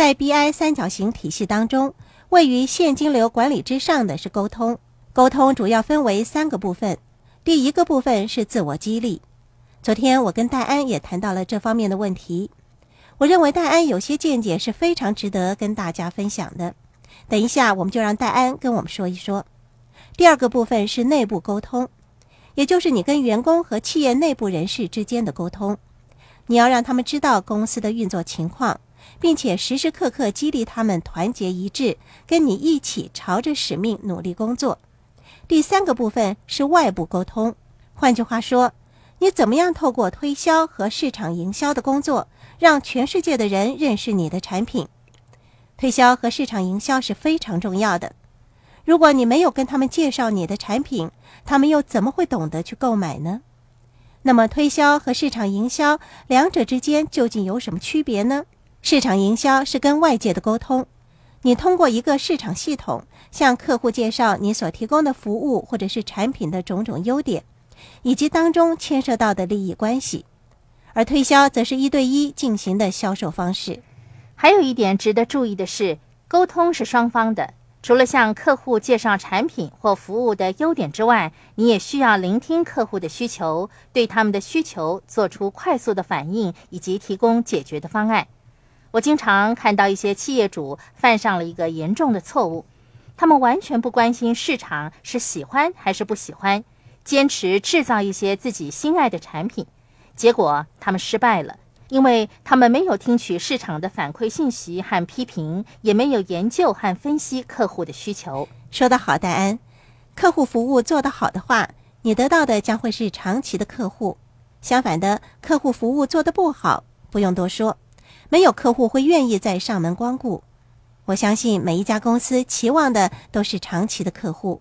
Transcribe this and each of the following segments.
在 BI 三角形体系当中，位于现金流管理之上的是沟通。沟通主要分为三个部分，第一个部分是自我激励。昨天我跟戴安也谈到了这方面的问题。我认为戴安有些见解是非常值得跟大家分享的。等一下，我们就让戴安跟我们说一说。第二个部分是内部沟通，也就是你跟员工和企业内部人士之间的沟通。你要让他们知道公司的运作情况。并且时时刻刻激励他们团结一致，跟你一起朝着使命努力工作。第三个部分是外部沟通，换句话说，你怎么样透过推销和市场营销的工作，让全世界的人认识你的产品。推销和市场营销是非常重要的。如果你没有跟他们介绍你的产品，他们又怎么会懂得去购买呢？那么，推销和市场营销两者之间究竟有什么区别呢？市场营销是跟外界的沟通，你通过一个市场系统向客户介绍你所提供的服务或者是产品的种种优点，以及当中牵涉到的利益关系；而推销则是一对一进行的销售方式。还有一点值得注意的是，沟通是双方的，除了向客户介绍产品或服务的优点之外，你也需要聆听客户的需求，对他们的需求做出快速的反应，以及提供解决的方案。我经常看到一些企业主犯上了一个严重的错误，他们完全不关心市场是喜欢还是不喜欢，坚持制造一些自己心爱的产品，结果他们失败了，因为他们没有听取市场的反馈信息和批评，也没有研究和分析客户的需求。说得好，戴安，客户服务做得好的话，你得到的将会是长期的客户；相反的，客户服务做得不好，不用多说。没有客户会愿意再上门光顾。我相信每一家公司期望的都是长期的客户。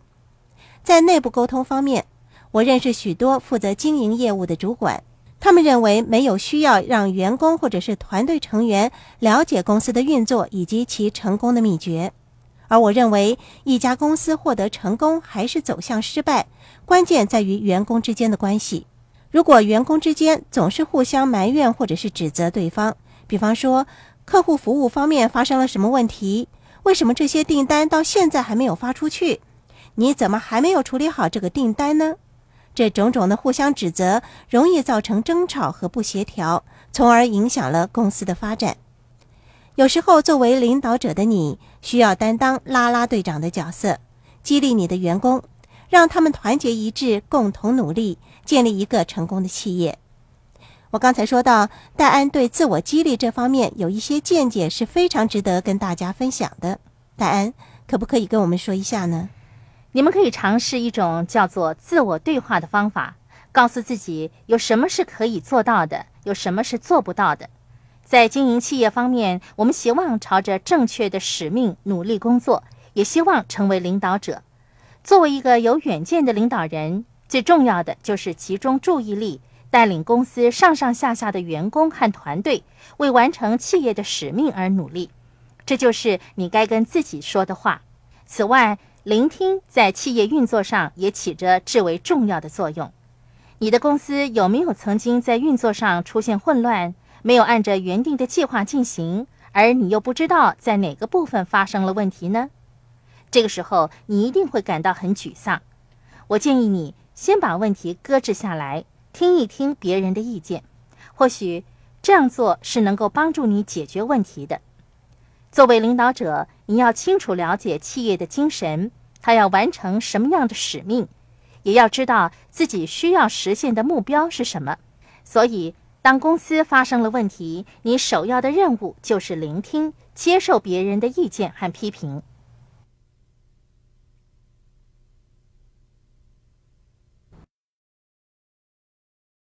在内部沟通方面，我认识许多负责经营业务的主管，他们认为没有需要让员工或者是团队成员了解公司的运作以及其成功的秘诀。而我认为，一家公司获得成功还是走向失败，关键在于员工之间的关系。如果员工之间总是互相埋怨或者是指责对方，比方说，客户服务方面发生了什么问题？为什么这些订单到现在还没有发出去？你怎么还没有处理好这个订单呢？这种种的互相指责，容易造成争吵和不协调，从而影响了公司的发展。有时候，作为领导者的你，需要担当拉拉队长的角色，激励你的员工，让他们团结一致，共同努力，建立一个成功的企业。我刚才说到，戴安对自我激励这方面有一些见解，是非常值得跟大家分享的。戴安，可不可以跟我们说一下呢？你们可以尝试一种叫做自我对话的方法，告诉自己有什么是可以做到的，有什么是做不到的。在经营企业方面，我们希望朝着正确的使命努力工作，也希望成为领导者。作为一个有远见的领导人，最重要的就是集中注意力。带领公司上上下下的员工和团队为完成企业的使命而努力，这就是你该跟自己说的话。此外，聆听在企业运作上也起着至为重要的作用。你的公司有没有曾经在运作上出现混乱，没有按着原定的计划进行，而你又不知道在哪个部分发生了问题呢？这个时候，你一定会感到很沮丧。我建议你先把问题搁置下来。听一听别人的意见，或许这样做是能够帮助你解决问题的。作为领导者，你要清楚了解企业的精神，他要完成什么样的使命，也要知道自己需要实现的目标是什么。所以，当公司发生了问题，你首要的任务就是聆听、接受别人的意见和批评。